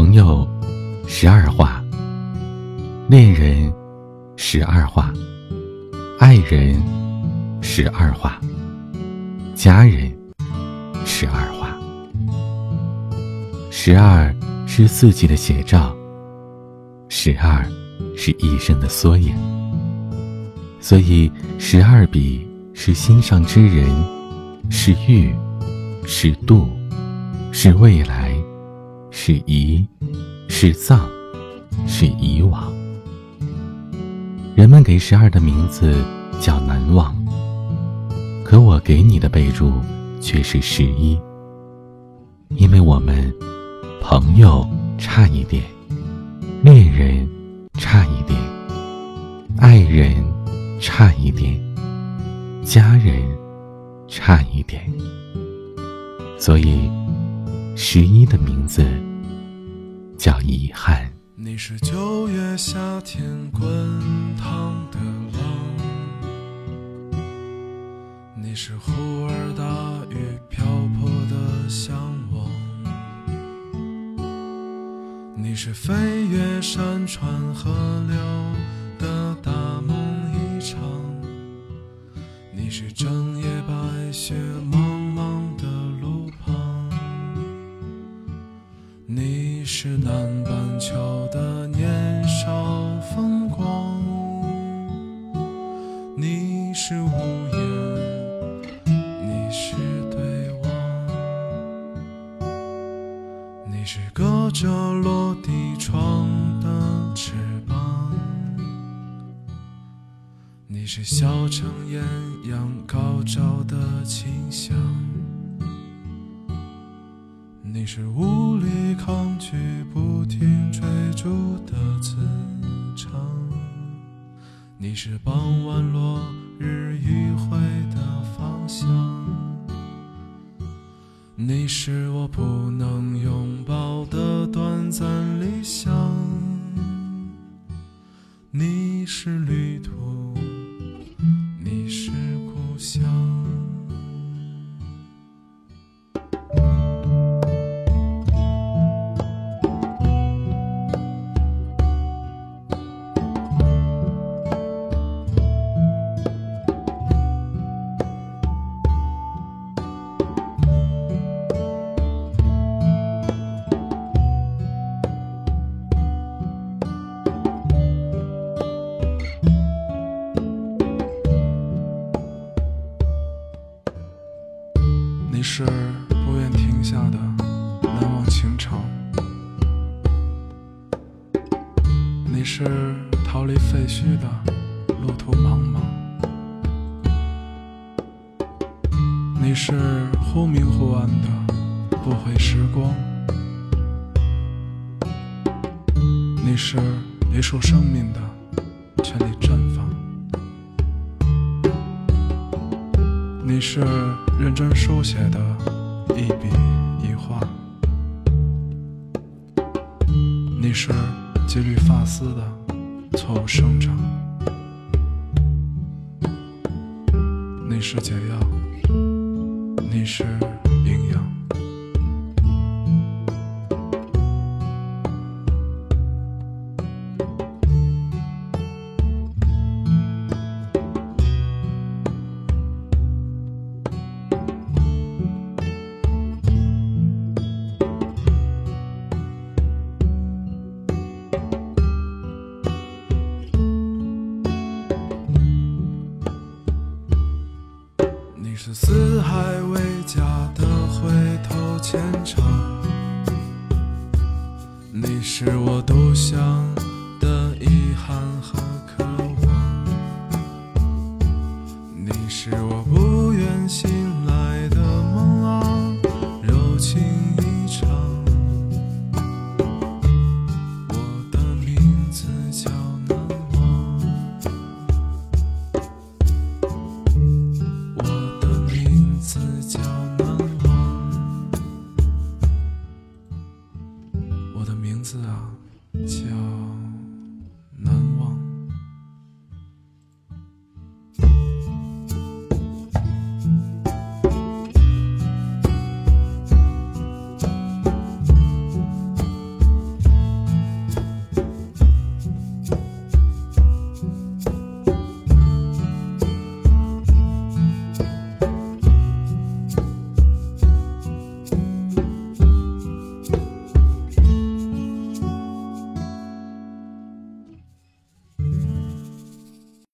朋友，十二画；恋人，十二画；爱人，十二画；家人，十二画。十二是四季的写照，十二是一生的缩影。所以，十二笔是心上之人，是欲，是度，是未来。是遗，是葬，是遗忘。人们给十二的名字叫难忘，可我给你的备注却是十一，因为我们朋友差一点，恋人差一点，爱人差一点，家人差一点，所以十一的名字。叫遗憾。你是九月夏天滚烫的浪，你是忽而大雨瓢泼的向往，你是飞越山川河流是南半球的年少风光，你是无言，你是对望，你是隔着落地窗的翅膀，你是小城艳阳高照的清香。你是无力你是傍晚落日余晖的方向，你是我不能拥抱的短暂理想，你是旅途，是不愿停下的难忘情长，你是逃离废墟的路途茫茫，你是忽明忽暗的不悔时光，你是一束生命的全力绽放。你是认真书写的一笔一画，你是几缕发丝的错误生长，你是解药，你是。你是四海为